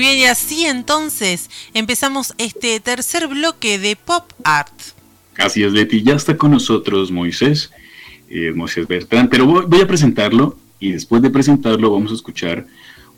Bien, y así entonces empezamos este tercer bloque de Pop Art. Así es, Leti, ya está con nosotros Moisés, eh, Moisés Bertrán, pero voy, a presentarlo y después de presentarlo vamos a escuchar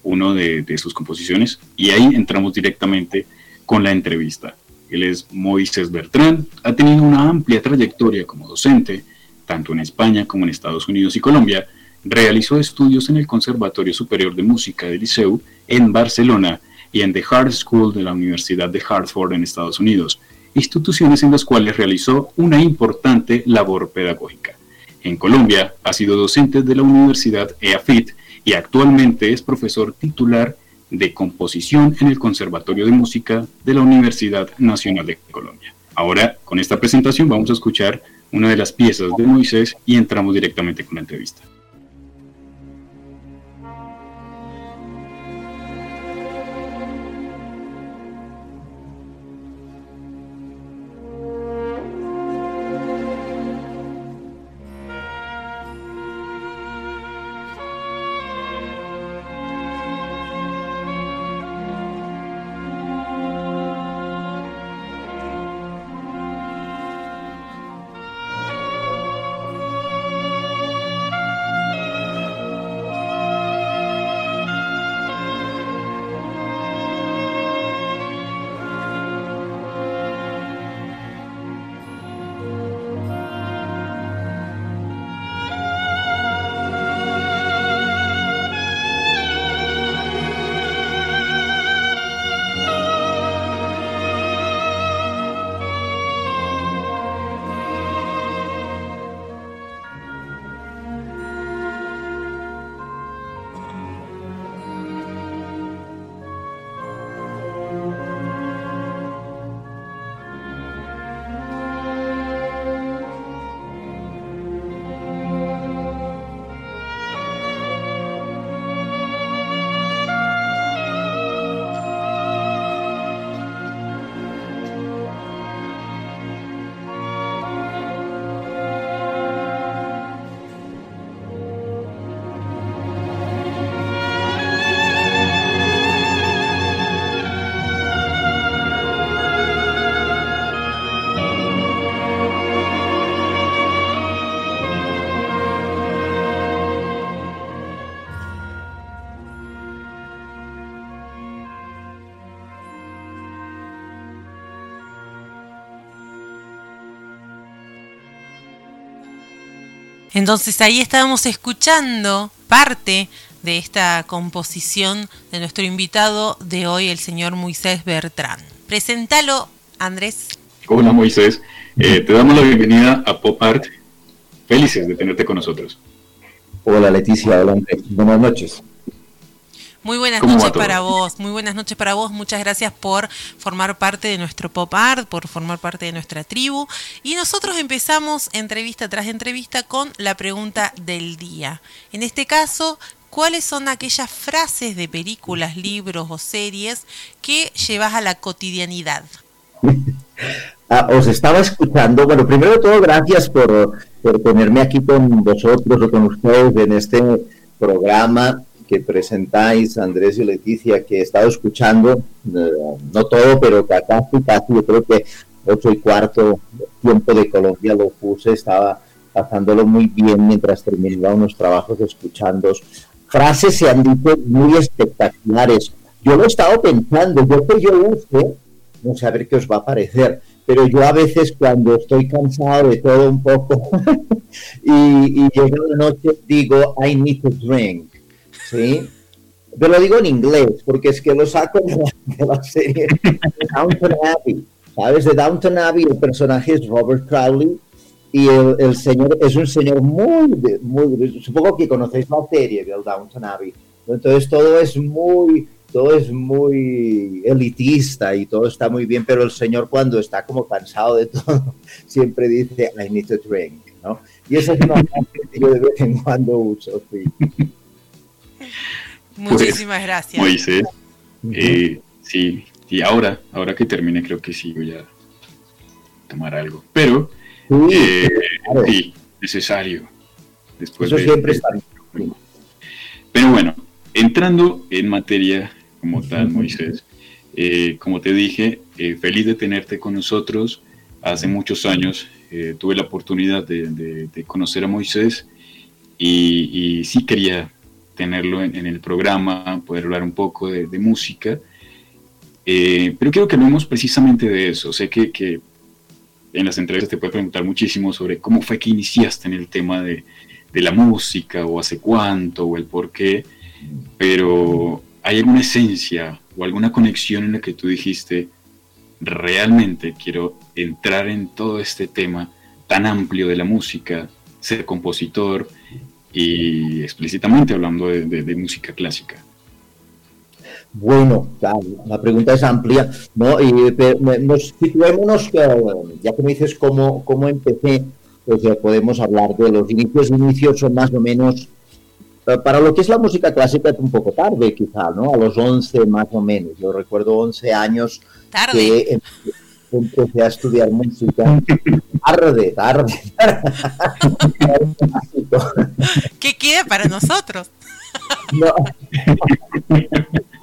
uno de, de sus composiciones y ahí entramos directamente con la entrevista. Él es Moisés Bertrán, ha tenido una amplia trayectoria como docente, tanto en España como en Estados Unidos y Colombia, Realizó estudios en el Conservatorio Superior de Música de Liceu en Barcelona y en The Hart School de la Universidad de Hartford en Estados Unidos, instituciones en las cuales realizó una importante labor pedagógica. En Colombia ha sido docente de la Universidad EAFIT y actualmente es profesor titular de composición en el Conservatorio de Música de la Universidad Nacional de Colombia. Ahora, con esta presentación vamos a escuchar una de las piezas de Moisés y entramos directamente con la entrevista. Entonces ahí estábamos escuchando parte de esta composición de nuestro invitado de hoy, el señor Moisés Bertrán. Preséntalo, Andrés. Hola Moisés, eh, te damos la bienvenida a Pop Art. Felices de tenerte con nosotros. Hola Leticia, hola Andrés. Buenas noches. Muy buenas noches para vos, muy buenas noches para vos. Muchas gracias por formar parte de nuestro pop art, por formar parte de nuestra tribu. Y nosotros empezamos entrevista tras entrevista con la pregunta del día. En este caso, ¿cuáles son aquellas frases de películas, libros o series que llevas a la cotidianidad? Ah, os estaba escuchando. Bueno, primero de todo, gracias por, por tenerme aquí con vosotros o con ustedes en este programa que presentáis, Andrés y Leticia, que he estado escuchando, eh, no todo, pero casi, casi, yo creo que ocho y cuarto tiempo de Colombia lo puse, estaba pasándolo muy bien mientras terminaba unos trabajos escuchando. Frases se han dicho muy espectaculares. Yo lo he estado pensando, yo que yo use, no sé a ver qué os va a parecer, pero yo a veces cuando estoy cansado de todo un poco y, y llega la noche digo, I need to drink ¿sí? Pero lo digo en inglés, porque es que lo saco de la, serie de Downton Abbey. ¿Sabes? De Downton Abbey el personaje es Robert Crowley y el, señor es un señor muy, muy, supongo que conocéis la serie del Downton Abbey, entonces todo es muy, todo es muy elitista y todo está muy bien, pero el señor cuando está como cansado de todo, siempre dice, I need to drink, ¿no? Y eso es una que yo de vez en cuando uso, sí. Muchísimas pues, gracias. Moisés, eh, sí, y ahora, ahora que termine creo que sí voy a tomar algo, pero sí, eh, necesario. Después Eso siempre está Pero bueno, entrando en materia como tal, Moisés. Eh, como te dije, eh, feliz de tenerte con nosotros. Hace muchos años tuve la oportunidad de, conocer a Moisés y, sí quería tenerlo en, el programa, poder hablar un poco de, música. pero quiero que hablemos precisamente de eso. Sé que, que en las entrevistas te puedo preguntar muchísimo sobre cómo fue que iniciaste en el tema de, de la música o hace cuánto o el por qué, pero ¿hay alguna esencia o alguna conexión en la que tú dijiste, realmente quiero entrar en todo este tema tan amplio de la música, ser compositor y explícitamente hablando de, música clásica? Bueno, la pregunta es amplia, ¿no? Y nos situémonos, ya que me dices cómo, cómo empecé, pues ya podemos hablar de los inicios. Inicios son más o menos para lo que es la música clásica es un poco tarde, quizá, ¿no? A los 11 más o menos. Yo recuerdo 11 años que empecé a estudiar música. Tarde, tarde. ¿Qué queda para nosotros?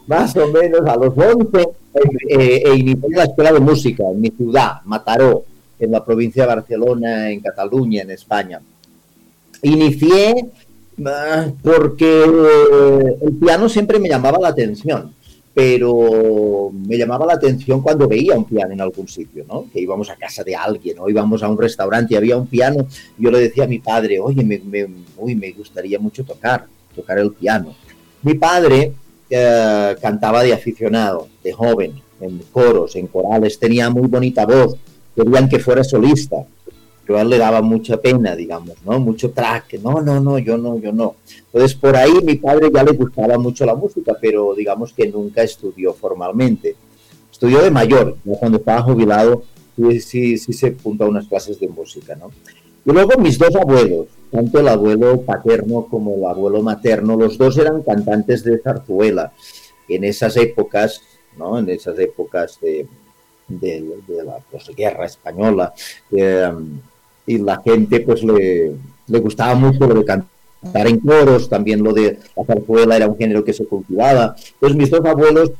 Más o menos a los 11 eh, e inicié la escuela de música en mi ciudad, Mataró, en la provincia de Barcelona, en Cataluña, en España. Inicié porque el piano siempre me llamaba la atención, pero me llamaba la atención cuando veía un piano en algún sitio, ¿no? Que íbamos a casa de alguien o íbamos a un restaurante y había un piano. yo le decía a mi padre, oye, me, me gustaría mucho tocar, tocar el piano. Mi padre eh, cantaba de aficionado, de joven, en coros, en corales, tenía muy bonita voz, querían que fuera solista él le daba mucha pena, digamos, ¿no? Mucho track, no, no, no, yo no, yo no. Entonces, por ahí mi padre ya le gustaba mucho la música, pero digamos que nunca estudió formalmente. Estudió de mayor, cuando estaba jubilado, sí, sí, sí se apuntó a unas clases de música, ¿no? Y luego mis dos abuelos, tanto el abuelo paterno como el abuelo materno, los dos eran cantantes de zarzuela. En esas épocas, ¿no? En esas épocas de, de, la posguerra española, eh, y la gente pues le, le gustaba mucho lo de cantar en coros, también lo de la zarzuela era un género que se cultivaba. Entonces mis dos abuelos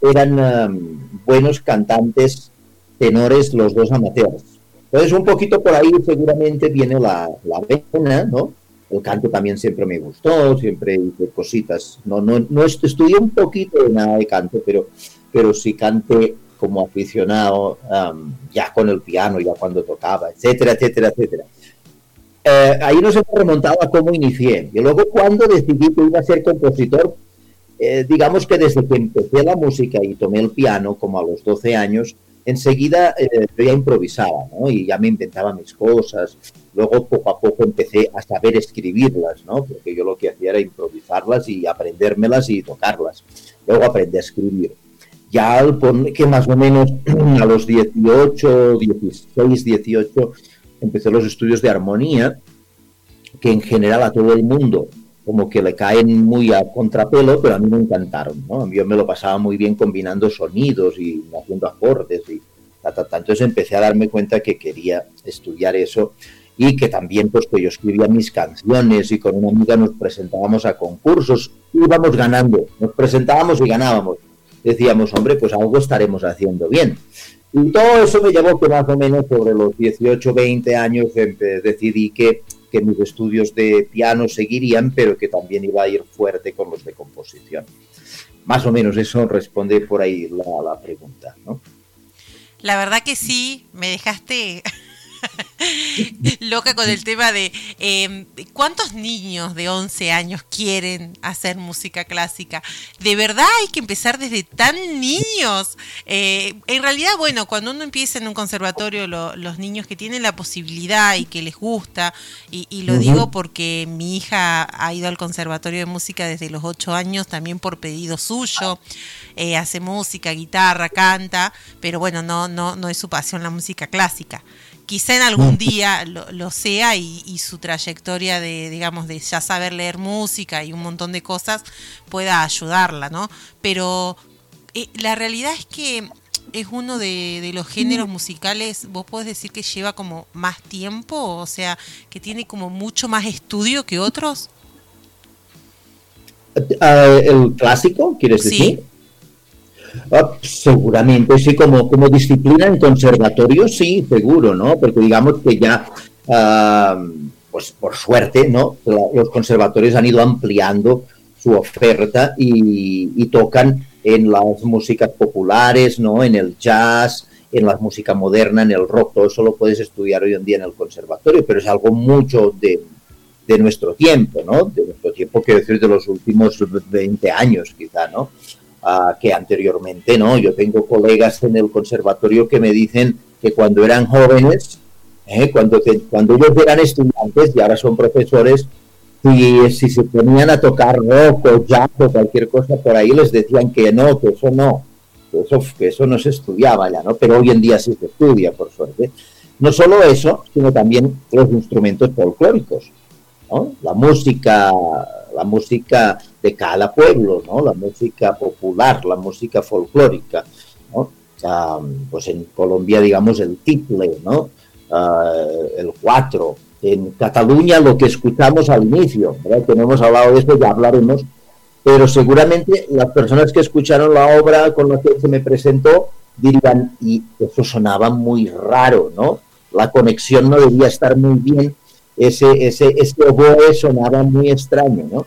eran um, buenos cantantes tenores, los dos amateurs. Entonces un poquito por ahí seguramente viene la, la vena, ¿no? El canto también siempre me gustó, siempre hice cositas. No, no, no estudié un poquito de nada de canto, pero, pero sí canté como aficionado ya con el piano, ya cuando tocaba, etcétera, etcétera, etcétera. Eh, ahí nos hemos remontado a cómo inicié. Y luego cuando decidí que iba a ser compositor, eh, digamos que desde que empecé la música y tomé el piano, como a los 12 años, enseguida eh, yo ya improvisaba, ¿no? Y ya me inventaba mis cosas. Luego poco a poco empecé a saber escribirlas, ¿no? Porque yo lo que hacía era improvisarlas y aprendérmelas y tocarlas. Luego aprendí a escribir ya que más o menos a los 18, 16, 18, empecé los estudios de armonía, que en general a todo el mundo como que le caen muy a contrapelo, pero a mí me encantaron, ¿no? Yo me lo pasaba muy bien combinando sonidos y haciendo acordes y ta, Entonces empecé a darme cuenta que quería estudiar eso y que también pues que yo escribía mis canciones y con una amiga nos presentábamos a concursos, íbamos ganando, nos presentábamos y ganábamos decíamos, hombre, pues algo estaremos haciendo bien. Y todo eso me llevó que más o menos sobre los 18, 20 años decidí que, que mis estudios de piano seguirían, pero que también iba a ir fuerte con los de composición. Más o menos eso responde por ahí la, la pregunta, ¿no? La verdad que sí, me dejaste loca con el tema de em, cuántos niños de 11 años quieren hacer música clásica. De verdad hay que empezar desde tan niños. Eh, en realidad, bueno, cuando uno empieza en un conservatorio, los niños que tienen la posibilidad y que les gusta, y, lo digo porque mi hija ha ido al conservatorio de música desde los 8 años, también por pedido suyo. Eh, hace música, guitarra, canta, pero bueno, no, no, no es su pasión la música clásica quizá en algún día lo, sea y, su trayectoria de, digamos, de ya saber leer música y un montón de cosas pueda ayudarla, ¿no? Pero eh, la realidad es que es uno de, los géneros musicales, vos podés decir que lleva como más tiempo, o sea, que tiene como mucho más estudio que otros. Ah, ¿El clásico, quieres decir? Ah, seguramente, sí, como, como disciplina en conservatorio, sí, seguro, ¿no? Porque digamos que ya, ah, pues por suerte, ¿no? Los conservatorios han ido ampliando su oferta y, tocan en las músicas populares, ¿no? En el jazz, en la música moderna, en el rock, todo eso lo puedes estudiar hoy en día en el conservatorio, pero es algo mucho de, de nuestro tiempo, ¿no? De nuestro tiempo, quiero decir, de los últimos 20 años, quizá, ¿no? Que anteriormente, ¿no? Yo tengo colegas en el conservatorio que me dicen que cuando eran jóvenes, ¿eh? cuando, cuando ellos eran estudiantes y ahora son profesores, y si se ponían a tocar rock o jazz o cualquier cosa por ahí, les decían que no, que eso no, que eso, eso no se estudiaba ya, ¿no? Pero hoy en día sí se estudia, por suerte. No solo eso, sino también los instrumentos folclóricos, La música, la música de cada pueblo, ¿no? La música popular, la música folclórica, pues en Colombia, digamos, el tiple, ¿no? Ah, el cuatro. En Cataluña lo que escuchamos al inicio, ¿verdad? Que no hemos hablado de esto, ya hablaremos, pero seguramente las personas que escucharon la obra con la que se me presentó dirían, y eso sonaba muy raro, ¿no? La conexión no debía estar muy bien ese, ese, ese oboe sonaba muy extraño, ¿no?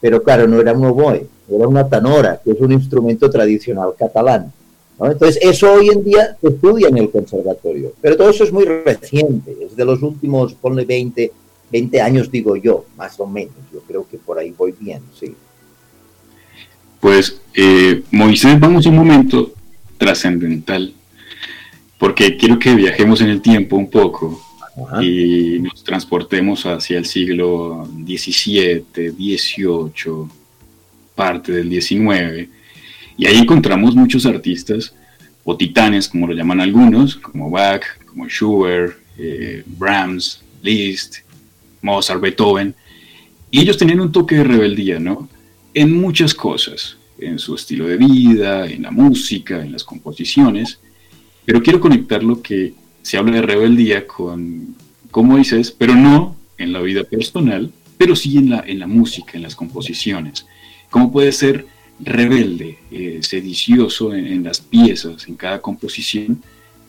Pero claro, no era un oboe, era una tanora, que es un instrumento tradicional catalán. ¿no? Entonces, eso hoy en día se estudia en el conservatorio, pero todo eso es muy reciente, es de los últimos, ponle 20, 20 años, digo yo, más o menos. Yo creo que por ahí voy bien, sí. Pues, eh, Moisés, vamos a un momento trascendental, porque quiero que viajemos en el tiempo un poco y nos transportemos hacia el siglo XVII, XVIII, parte del XIX, y ahí encontramos muchos artistas o titanes, como lo llaman algunos, como Bach, como Schubert, eh, Brahms, Liszt, Mozart, Beethoven, y ellos tenían un toque de rebeldía. En muchas cosas, en su estilo de vida, en la música, en las composiciones, pero quiero conectar lo que se habla de rebeldía con, como dices, pero no en la vida personal, pero sí en la, en la música, en las composiciones. ¿Cómo puede ser rebelde, eh, sedicioso en, las piezas, en cada composición,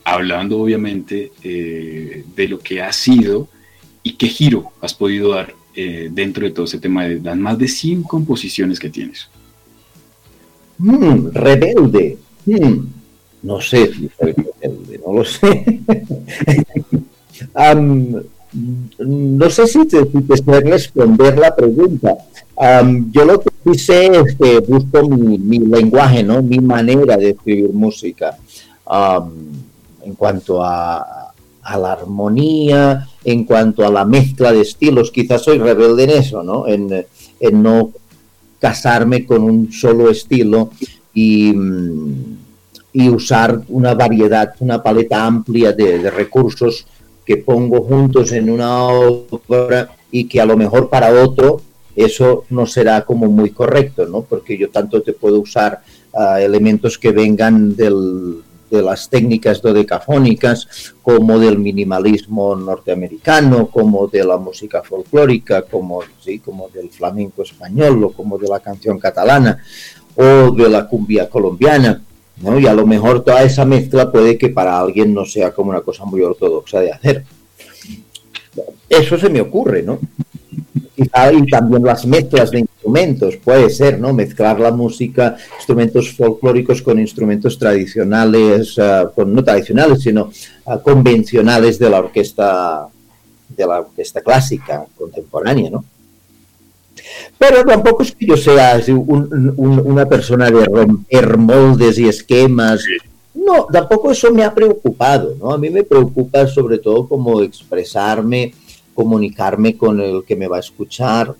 hablando obviamente eh, de lo que ha sido y qué giro has podido dar eh, dentro de todo ese tema de las más de 100 composiciones que tienes? Mm, rebelde. Mm, no sé si soy rebelde, no lo sé. no sé si te, si responder la pregunta. yo lo que hice es que busco mi, lenguaje, ¿no? mi manera de escribir música. en cuanto a, la armonía, en cuanto a la mezcla de estilos, quizás soy rebelde en eso, ¿no? En, no casarme con un solo estilo y, y, usar una variedad, una paleta amplia de recursos que pongo juntos en una obra y que a lo mejor para otro eso no será como muy correcto, ¿no? Porque yo tanto te puedo usar ah, elementos que vengan de las técnicas dodecafónicas, como del minimalismo norteamericano, como de la música folclórica, como, ¿sí? como del flamenco español, o como de la canción catalana, o de la cumbia colombiana. ¿No? Y a lo mejor toda esa mezcla puede que para alguien no sea como una cosa muy ortodoxa de hacer. Eso se me ocurre, ¿no? quizá y también las mezclas de instrumentos, puede ser, ¿no? Mezclar la música, instrumentos folclóricos con instrumentos tradicionales, ah, con, no tradicionales, sino ah, convencionales de la orquesta de la orquesta clásica contemporánea, ¿no? Pero tampoco es que yo sea una persona de romper moldes y esquemas. No, tampoco eso me ha preocupado, ¿no? A mí me preocupa sobre todo como expresarme, comunicarme con el que me va a escuchar.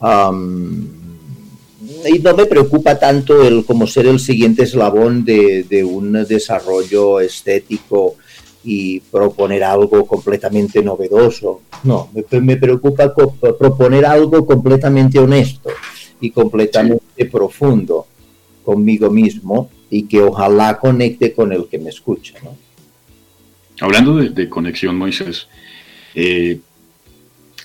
y no me preocupa tanto el como ser el siguiente eslabón de, de un desarrollo estético y proponer algo completamente novedoso. No, me, preocupa proponer algo completamente honesto y completamente profundo conmigo mismo y que ojalá conecte con el que me escucha. ¿no? Hablando de, conexión, Moisés, eh,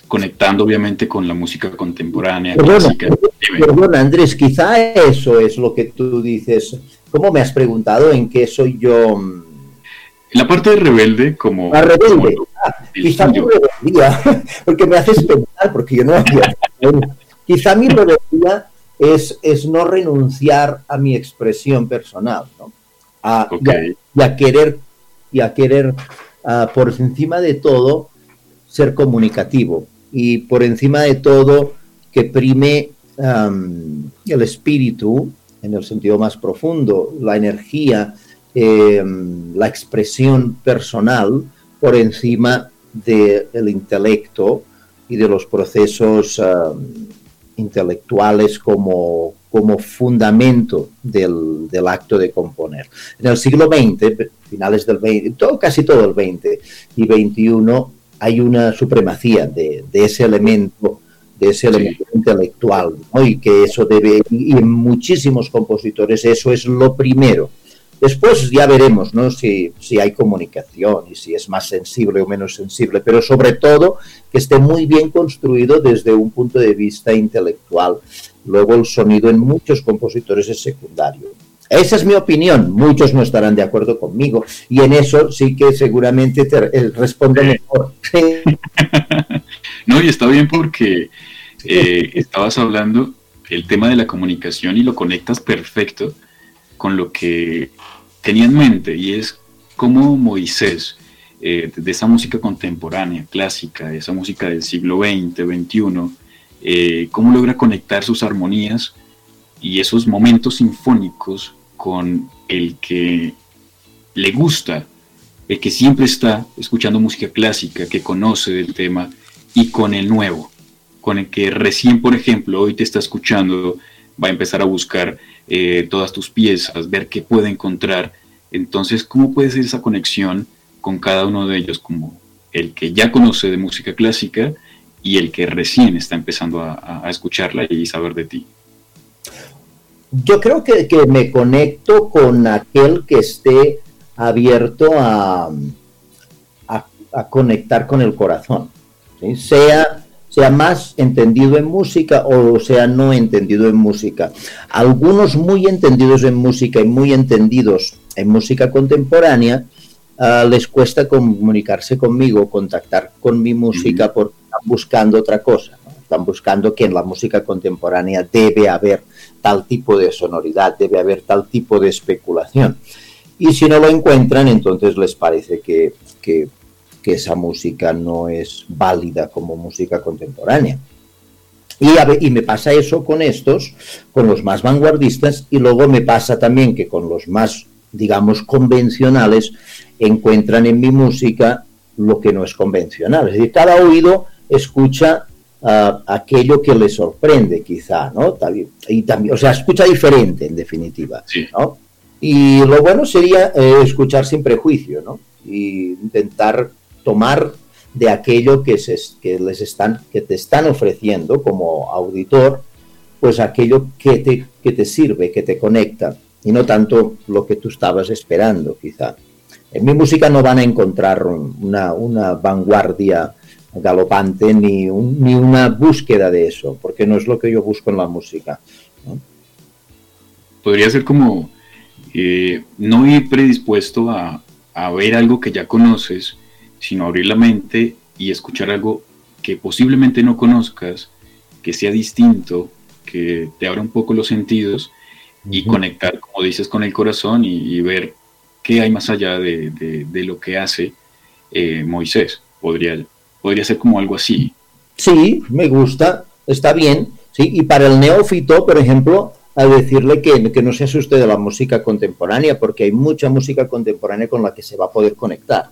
conectando obviamente con la música contemporánea. Perdona, Andrés, quizá eso es lo que tú dices. ¿Cómo me has preguntado en qué soy yo? La parte de rebelde, como. La rebelde. Ah, quizá mi rebeldía, porque me haces pensar, porque yo no había. quizá mi rebeldía es, es no renunciar a mi expresión personal, ¿no? A, y, a, querer, y a querer ah, por encima de todo, ser comunicativo. Y por encima de todo, que prime el espíritu, en el sentido más profundo, la energía Em, la expresión personal por encima del intelecto y de los procesos em, intelectuales como, como fundamento del, acto de componer. En el siglo XX, finales del XX, todo, casi todo el XX y XXI, hay una supremacía de, ese elemento de ese elemento intelectual, y que eso debe, y en muchísimos compositores eso es lo primero Después ya veremos ¿no? si, si, hay comunicación y si es más sensible o menos sensible, pero sobre todo que esté muy bien construido desde un punto de vista intelectual. Luego el sonido en muchos compositores es secundario. Esa es mi opinión, muchos no estarán de acuerdo conmigo y en eso sí que seguramente te eh, respondo mejor. no, y está bien porque eh, estabas hablando el tema de la comunicación y lo conectas perfecto con lo que tenía en mente y es cómo Moisés, eh, de esa música contemporánea, clásica, de esa música del siglo XX, XXI, eh, cómo logra conectar sus armonías y esos momentos sinfónicos con el que le gusta, el que siempre está escuchando música clásica, que conoce del tema, y con el nuevo, con el que recién, por ejemplo, hoy te está escuchando, va a empezar a buscar eh, todas tus piezas, ver qué puede encontrar. Entonces, ¿cómo puede ser esa conexión con cada uno de ellos, como el que ya conoce de música clásica y el que recién está empezando a, escucharla y saber de ti? Yo creo que, me conecto con aquel que esté abierto a, a, conectar con el corazón, sea sea más entendido en música o sea no entendido en música. Algunos muy entendidos en música y muy entendidos en música contemporánea ah, les cuesta comunicarse conmigo, contactar con mi música porque están buscando otra cosa. Están buscando que en la música contemporánea debe haber tal tipo de sonoridad, debe haber tal tipo de especulación. Y si no lo encuentran, entonces les parece que, que que esa música no es válida como música contemporánea. Y, y, me pasa eso con estos, con los más vanguardistas, y luego me pasa también que con los más, digamos, convencionales, encuentran en mi música lo que no es convencional. Es decir, cada oído escucha ah, aquello que le sorprende, quizá, ¿no? Y también, o sea, escucha diferente, en definitiva, ¿no? Y lo bueno sería eh, escuchar sin prejuicio, ¿no? Y intentar tomar de aquello que, se, que, les están, que te están ofreciendo como auditor, pues aquello que te, que te sirve, que te conecta, y no tanto lo que tú estabas esperando, quizá. En mi música no van a encontrar una, una vanguardia galopante ni, ni una búsqueda de eso, porque no es lo que yo busco en la música. Podría ser como eh, no ir predispuesto a, a ver algo que ya conoces, sino abrir la mente y escuchar algo que posiblemente no conozcas, que sea distinto, que te abra un poco los sentidos y conectar, como dices, con el corazón y, ver qué hay más allá de, lo que hace eh, Moisés. Podría, podría ser como algo así. Sí, me gusta, está bien. Sí, y para el neófito, por ejemplo, a decirle que, que, no se asuste de la música contemporánea, porque hay mucha música contemporánea con la que se va a poder conectar.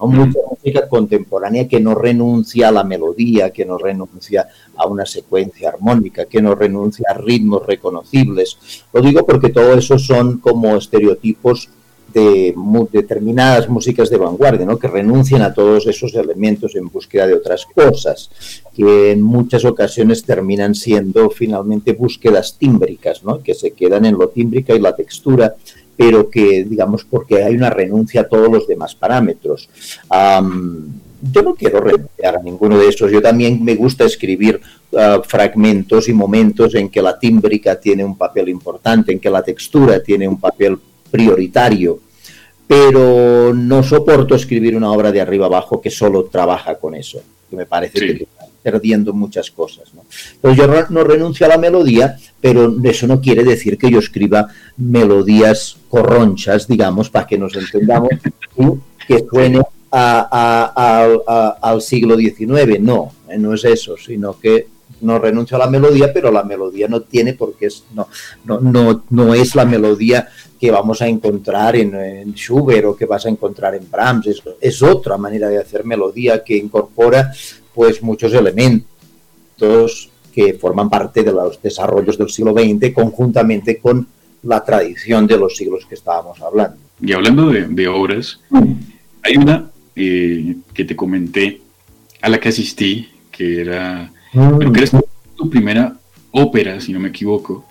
Mucha música contemporánea que no renuncia a la melodía, que no renuncia a una secuencia armónica, que no renuncia a ritmos reconocibles. Lo digo porque todo eso son como estereotipos de determinadas músicas de vanguardia, ¿no? que renuncian a todos esos elementos en búsqueda de otras cosas, que en muchas ocasiones terminan siendo finalmente búsquedas tímbricas, ¿no? que se quedan en lo tímbrica y la textura, pero que, digamos, porque hay una renuncia a todos los demás parámetros. yo no quiero renunciar a ninguno de esos. Yo también me gusta escribir ah, fragmentos y momentos en que la tímbrica tiene un papel importante, en que la textura tiene un papel prioritario, pero no soporto escribir una obra de arriba abajo que solo trabaja con eso, que me parece que está perdiendo muchas cosas. ¿no? Entonces yo no renuncio a la melodía, pero eso no quiere decir que yo escriba melodías corronchas, digamos, para que nos entendamos, que suene al siglo XIX. No, eh, no es eso, sino que no renuncio a la melodía, pero la melodía no tiene porque es, no, no, no, no es la melodía que vamos a encontrar en, Schubert o que vas a encontrar en Brahms. Es, otra manera de hacer melodía que incorpora pues muchos elementos que forman parte de los desarrollos del siglo XX conjuntamente con la tradición de los siglos que estábamos hablando. Y hablando de, obras, hay una eh, que te comenté a la que asistí, que era Creo que es tu primera ópera, si no me equivoco,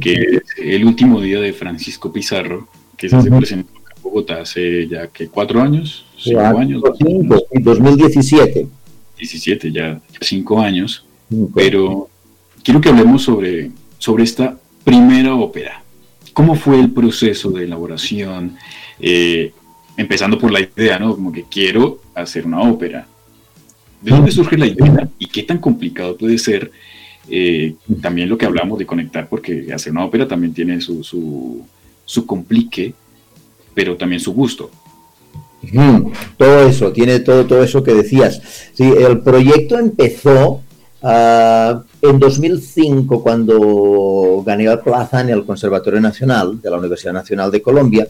que es El último día de Francisco Pizarro, que se presentó en Bogotá hace ya que cuatro años, cinco años. Cinco, 2017. 17, ya, cinco años. Pero quiero que hablemos sobre, sobre esta primera ópera. ¿Cómo fue el proceso de elaboración? Eh, empezando por la idea, ¿no? Como que quiero hacer una ópera. ¿De dónde surge la idea y qué tan complicado puede ser? Eh, también lo que hablamos de conectar, porque hacer una ópera también tiene su, su, complique, pero también su gusto. Todo eso, tiene todo, todo eso que decías. Sí, el proyecto empezó ah, en 2005, cuando gané la plaza en el Conservatorio Nacional de la Universidad Nacional de Colombia.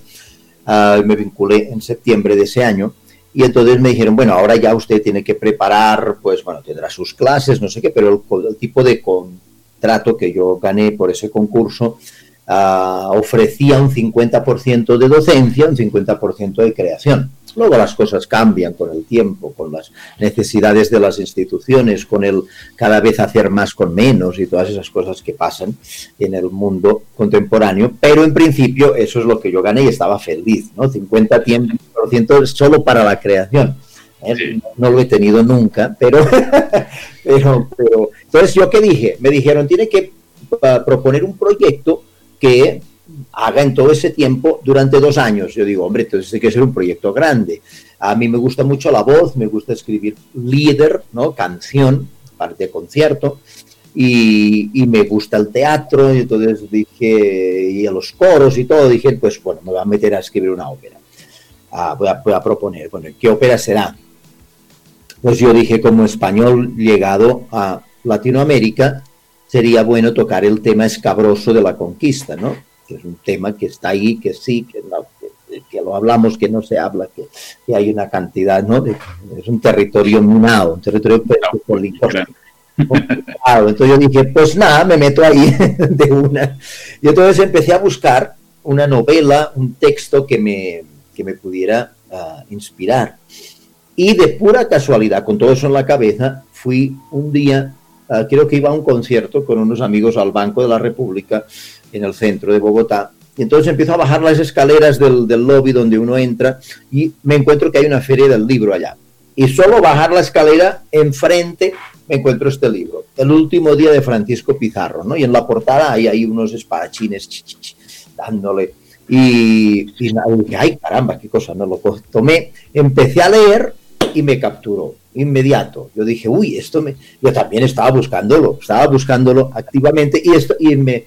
Ah, me vinculé en septiembre de ese año. Y entonces me dijeron, bueno, ahora ya usted tiene que preparar, pues bueno, tendrá sus clases, no sé qué, pero el, tipo de contrato que yo gané por ese concurso ah, ofrecía un 50% de docencia, un 50% de creación. Luego las cosas cambian con el tiempo, con las necesidades de las instituciones, con el cada vez hacer más con menos y todas esas cosas que pasan en el mundo contemporáneo. Pero en principio eso es lo que yo gané y estaba feliz, ¿no? 50% solo para la creación. ¿eh? No lo he tenido nunca, pero, pero, pero... Entonces, ¿yo qué dije? Me dijeron, tiene que ah, proponer un proyecto que haga en todo ese tiempo durante dos años. Yo digo, hombre, entonces hay que ser un proyecto grande. A mí me gusta mucho la voz, me gusta escribir líder, ¿no? Canción, parte de concierto, y, me gusta el teatro, y entonces dije, y a los coros y todo, dije, pues bueno, me voy a meter a escribir una ópera. Ah, voy, a, voy a proponer, bueno, ¿qué ópera será? Pues yo dije, como español llegado a Latinoamérica, sería bueno tocar el tema escabroso de la conquista, ¿no? Es un tema que está ahí, que sí, que, que, lo hablamos, que no se habla, que, que hay una cantidad, ¿no? es un territorio minado, un territorio político. Entonces yo dije, pues nada, me meto ahí de una. Y entonces empecé a buscar una novela, un texto que me, que me pudiera ah, inspirar. Y de pura casualidad, con todo eso en la cabeza, fui un día, uh, creo que iba a un concierto con unos amigos al Banco de la República en el centro de Bogotá. Y entonces empiezo a bajar las escaleras del, del, lobby donde uno entra y me encuentro que hay una feria del libro allá. Y solo bajar la escalera enfrente me encuentro este libro, El último día de Francisco Pizarro, ¿no? Y en la portada hay, hay unos espadachines dándole. Y, y dije, ay caramba, qué cosa, no lo tomé, empecé a leer y me capturó, inmediato. Yo dije, uy, esto me... Yo también estaba buscándolo, estaba buscándolo activamente y, esto, y me,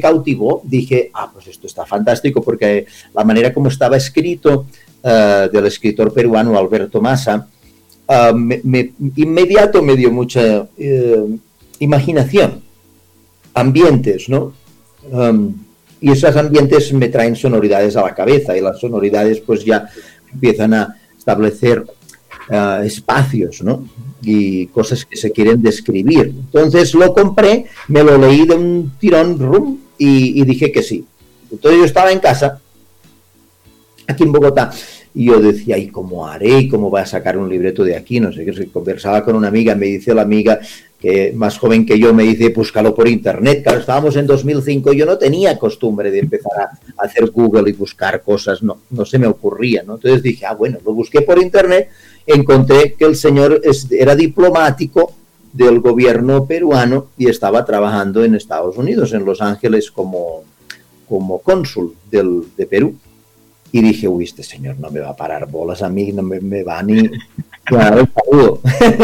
cautivó. Dije, ah, pues esto está fantástico porque la manera como estaba escrito uh, del escritor peruano Alberto Massa, uh, me, me, inmediato me dio mucha uh, imaginación, ambientes, ¿no? Um, y esos ambientes me traen sonoridades a la cabeza y las sonoridades pues ya empiezan a establecer uh, espacios, ¿no? Y cosas que se quieren describir. Entonces lo compré, me lo leí de un tirón rum, y, y dije que sí. Entonces yo estaba en casa, aquí en Bogotá, y yo decía, ¿y cómo haré? ¿Y cómo voy a sacar un libreto de aquí? No sé qué. Conversaba con una amiga, me dice la amiga, que más joven que yo, me dice, búscalo por internet. Claro, estábamos en 2005, yo no tenía costumbre de empezar a hacer Google y buscar cosas, no, no se me ocurría, ¿no? Entonces dije, ah, bueno, lo busqué por internet, encontré que el señor era diplomático del gobierno peruano y estaba trabajando en Estados Unidos, en Los Ángeles, como, como cónsul del, de Perú. Y dije, uy, este señor no me va a parar bolas a mí, no me, me va ni, Claro, saludo.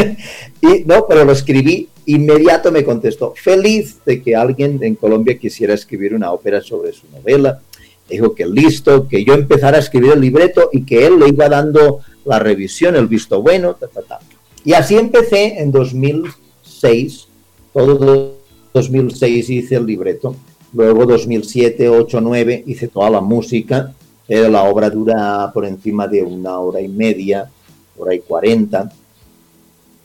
y no, pero lo escribí, inmediato me contestó, feliz de que alguien en Colombia quisiera escribir una ópera sobre su novela. Dijo que listo, que yo empezara a escribir el libreto y que él le iba dando la revisión, el visto bueno, ta, ta, ta. Y así empecé en 2006, todo 2006 hice el libreto, luego 2007, 8, 9 hice toda la música, era la obra dura por encima de una hora y media, por ahí 40.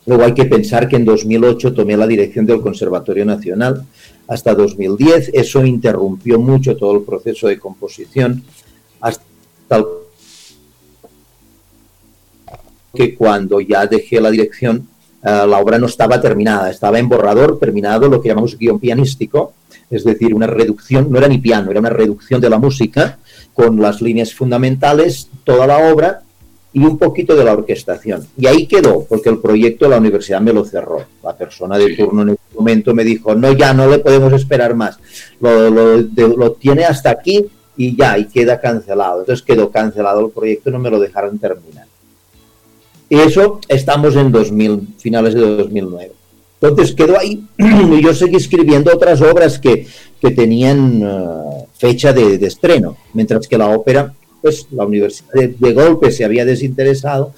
Luego hay que pensar que en 2008 tomé la dirección del Conservatorio Nacional hasta 2010. Eso interrumpió mucho todo el proceso de composición hasta que cuando ya dejé la dirección eh, la obra no estaba terminada, estaba en borrador, terminado lo que llamamos guion pianístico, es decir, una reducción, no era ni piano, era una reducción de la música con las líneas fundamentales, toda la obra y un poquito de la orquestación. Y ahí quedó, porque el proyecto de la universidad me lo cerró. La persona de turno en ese momento me dijo, no, ya no le podemos esperar más. Lo, lo, de, lo tiene hasta aquí y ya, y queda cancelado. Entonces quedó cancelado el proyecto y no me lo dejaron terminar. Y eso estamos en 2000, finales de 2009. Entonces quedó ahí y yo seguí escribiendo otras obras que, que tenían uh, fecha de, de estreno, mientras que la ópera pues la universidad de, de golpe se había desinteresado,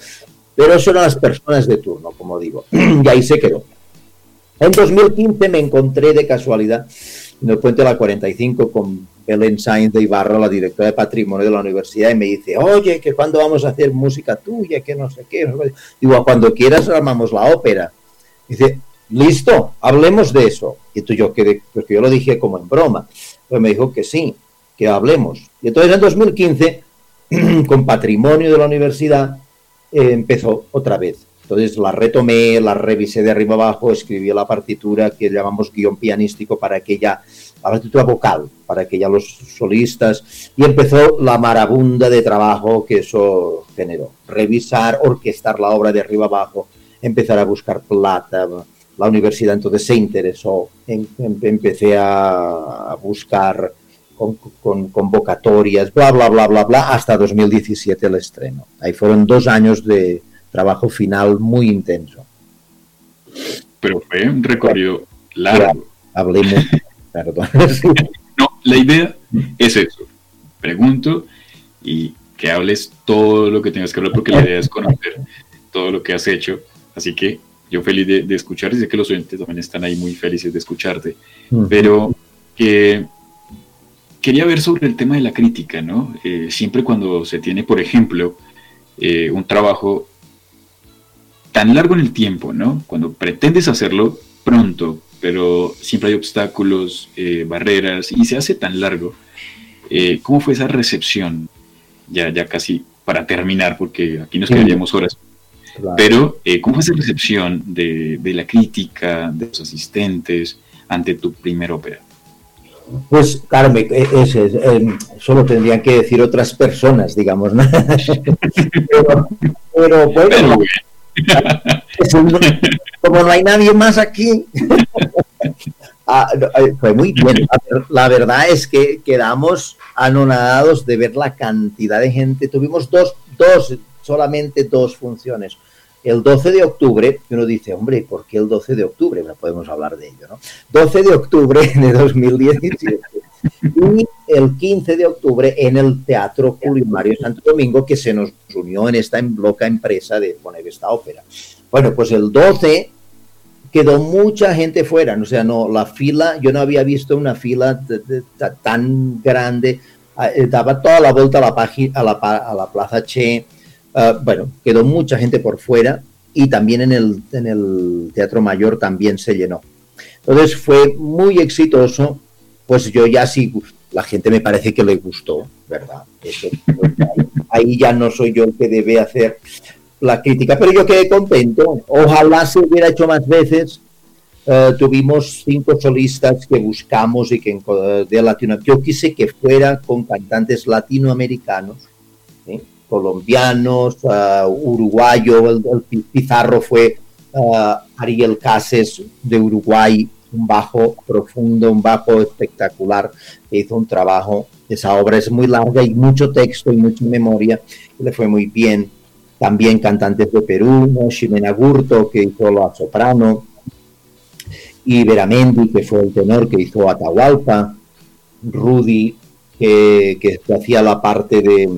pero eso eran las personas de turno, como digo, y ahí se quedó. En 2015 me encontré de casualidad en el puente de la 45 con Belén Sainz de Ibarra, la directora de patrimonio de la universidad, y me dice, oye, que cuando vamos a hacer música tuya, que no sé qué. Digo, cuando quieras armamos la ópera. Dice, listo, hablemos de eso. Y entonces yo quedé, porque yo lo dije como en broma, pero me dijo que sí, que hablemos. Y entonces en 2015 con patrimonio de la universidad, eh, empezó otra vez. Entonces la retomé, la revisé de arriba abajo, escribí la partitura que llamamos guion pianístico para que ya, la partitura vocal, para que ya los solistas, y empezó la marabunda de trabajo que eso generó. Revisar, orquestar la obra de arriba abajo, empezar a buscar plata. La universidad entonces se interesó, en, en, empecé a, a buscar con, con, convocatorias, bla, bla, bla, bla, bla, hasta 2017 el estreno. Ahí fueron dos años de trabajo final muy intenso. Pero fue un recorrido largo. hablemos, perdón. No, la idea es eso. Pregunto y que hables todo lo que tengas que hablar, porque la idea es conocer todo lo que has hecho. Así que yo feliz de, de escuchar, y sé que los oyentes también están ahí muy felices de escucharte, uh -huh. pero que quería ver sobre el tema de la crítica, ¿no? Eh, siempre cuando se tiene, por ejemplo, eh, un trabajo tan largo en el tiempo, ¿no? Cuando pretendes hacerlo pronto, pero siempre hay obstáculos, eh, barreras, y se hace tan largo. Eh, ¿Cómo fue esa recepción? Ya, ya casi para terminar, porque aquí nos quedaríamos horas. Claro. Pero, eh, ¿cómo fue esa recepción de, de la crítica, de los asistentes, ante tu primera ópera? Pues claro, me, es, es, eh, solo tendrían que decir otras personas, digamos, ¿no? pero, pero, bueno, pero como no hay nadie más aquí, ah, eh, fue muy bien. La verdad es que quedamos anonadados de ver la cantidad de gente. Tuvimos dos, dos, solamente dos funciones. el 12 de octubre, uno dice, hombre, ¿por qué el 12 de octubre? No podemos hablar de ello, ¿no? 12 de octubre de 2017 y el 15 de octubre en el Teatro Julio Mario Santo Domingo, que se nos unió en esta loca empresa de poner esta ópera. Bueno, pues el 12 quedó mucha gente fuera, o sea, no, la fila, yo no había visto una fila tan grande, ah, eh, daba toda la vuelta a la, a a la Plaza Che, ah, bueno, quedó mucha gente por fuera y también en el, en el Teatro Mayor también se llenó. Entonces fue muy exitoso, pues yo ya sí, la gente me parece que le gustó, ¿verdad? ahí, ya no soy yo el que debe hacer la crítica, pero yo quedé contento. Ojalá se hubiera hecho más veces. Eh, tuvimos cinco solistas que buscamos y que de Latinoamérica. Yo quise que fuera con cantantes latinoamericanos, colombianos, uh, uruguayo. El, Pizarro fue uh, Ariel Cases de Uruguay, un bajo profundo, un bajo espectacular, que hizo un trabajo. Esa obra es muy larga y mucho texto y mucha memoria, le fue muy bien también cantantes de Perú, ¿no? Ximena Gurto, que hizo la soprano, y Veramendi, que fue el tenor que hizo Atahualpa, Rudy, que, hacía la parte de,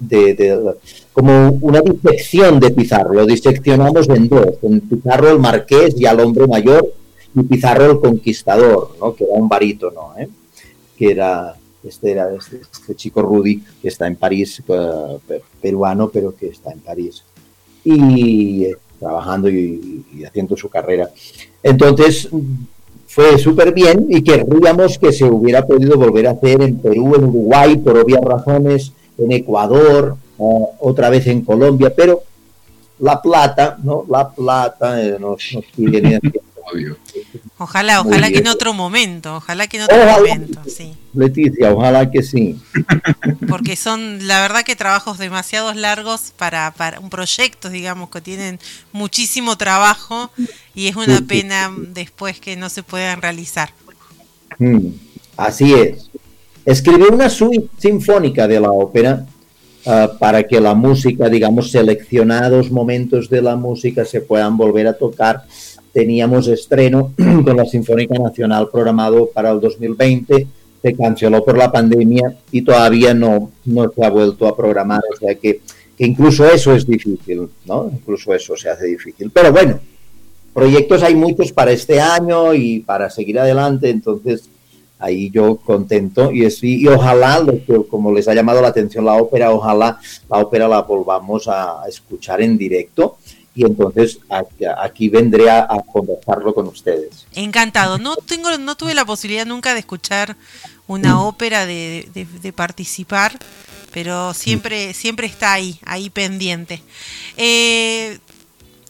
de, como una disección de Pizarro, lo diseccionamos en dos, en Pizarro el marqués y al hombre mayor, y Pizarro el conquistador, ¿no? que era un barítono, ¿eh? que era este era este, este, chico Rudy que está en París, peruano, pero que está en París y eh, trabajando y, haciendo su carrera. Entonces fue súper bien y querríamos que se hubiera podido volver a hacer en Perú, en Uruguay, por obvias razones, en Ecuador, otra vez en Colombia, pero La Plata, ¿no? La Plata eh, nos, nos tiene Ojalá, ojalá que en otro momento, ojalá que en otro momento, sí. Leticia, ojalá que sí. Porque son, la verdad que trabajos demasiados largos para, para un proyecto, digamos, que tienen muchísimo trabajo y es una pena después que no se puedan realizar. Mm, así es. Escribió una suite sinfónica de la ópera ah, para que la música, digamos, seleccionados momentos de la música se puedan volver a tocar teníamos estreno con la Sinfónica Nacional programado para el 2020, se canceló por la pandemia y todavía no, no se ha vuelto a programar, o sea que, que incluso eso es difícil, ¿no? Incluso eso se hace difícil. Pero bueno, proyectos hay muchos para este año y para seguir adelante, entonces ahí yo contento y, es, y ojalá, como les ha llamado la atención la ópera, ojalá la ópera la volvamos a escuchar en directo y entonces aquí vendré a, conversarlo con ustedes. Encantado. No tengo, no tuve la posibilidad nunca de escuchar una mm. ópera, de, participar, pero siempre, siempre está ahí, ahí pendiente. Eh,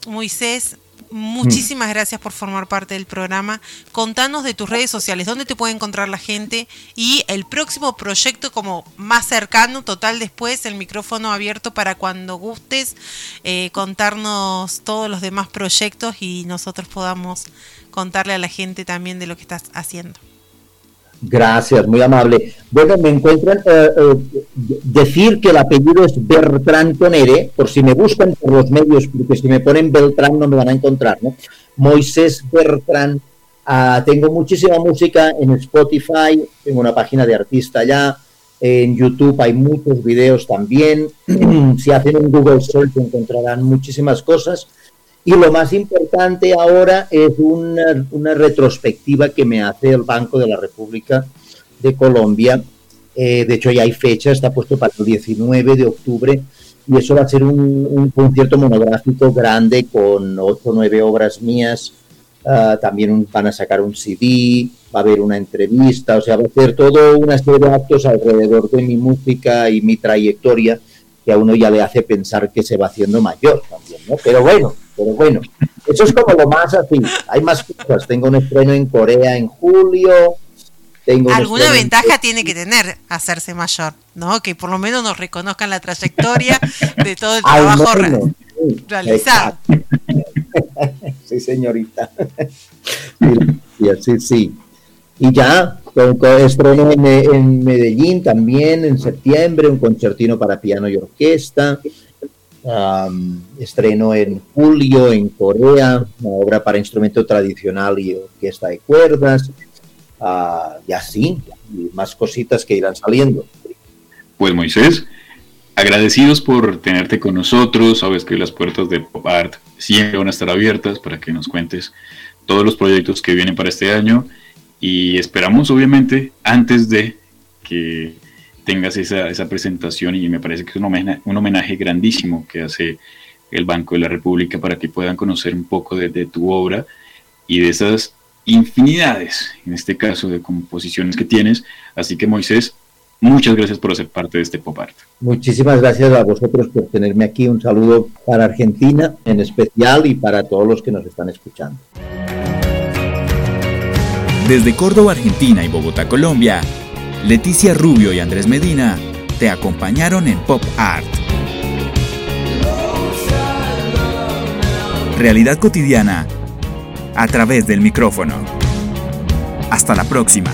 Moisés, muchísimas gracias por formar parte del programa. Contanos de tus redes sociales, dónde te puede encontrar la gente y el próximo proyecto como más cercano, total después, el micrófono abierto para cuando gustes eh, contarnos todos los demás proyectos y nosotros podamos contarle a la gente también de lo que estás haciendo. Gracias, muy amable. Bueno, me encuentran eh, eh, decir que el apellido es Bertrán Conere, por si me buscan por los medios, porque si me ponen Beltrán no me van a encontrar, ¿no? Moisés Bertrán. Ah, tengo muchísima música en Spotify, tengo una página de artista ya, en YouTube hay muchos videos también. si hacen un Google Search encontrarán muchísimas cosas. Y lo más importante ahora es una, retrospectiva que me hace el Banco de la República de Colombia. Eh, de hecho, ya hay fecha, está puesto para el 19 de octubre y eso va a ser un, concierto monográfico grande con ocho o nueve obras mías. Ah, también van a sacar un CD, va a haber una entrevista, o sea, va a ser todo una serie de actos alrededor de mi música y mi trayectoria que a uno ya le hace pensar que se va haciendo mayor también, ¿no? Pero bueno, pero bueno, eso es como lo más así. Hay más cosas. Tengo un estreno en Corea en julio. Tengo Alguna ventaja tiene que tener hacerse mayor, ¿no? Que por lo menos nos reconozcan la trayectoria de todo el trabajo realizado. sí, señorita. Sí, sí. Y ya, con, estreno en, en Medellín también en septiembre, un concertino para piano y orquesta estreno en julio en Corea, una obra para instrumento tradicional y orquesta de cuerdas, uh, y así, y más cositas que irán saliendo. Pues Moisés, agradecidos por tenerte con nosotros, sabes que las puertas de Pop Art siempre van a estar abiertas para que nos cuentes todos los proyectos que vienen para este año. Y esperamos obviamente antes de que tengas esa, esa presentación y me parece que es un homenaje, un homenaje grandísimo que hace el Banco de la República para que puedan conocer un poco de, de tu obra y de esas infinidades, en este caso, de composiciones que tienes. Así que Moisés, muchas gracias por ser parte de este pop art. Muchísimas gracias a vosotros por tenerme aquí. Un saludo para Argentina en especial y para todos los que nos están escuchando. Desde Córdoba, Argentina y Bogotá, Colombia, Leticia Rubio y Andrés Medina te acompañaron en Pop Art. Realidad cotidiana a través del micrófono. Hasta la próxima.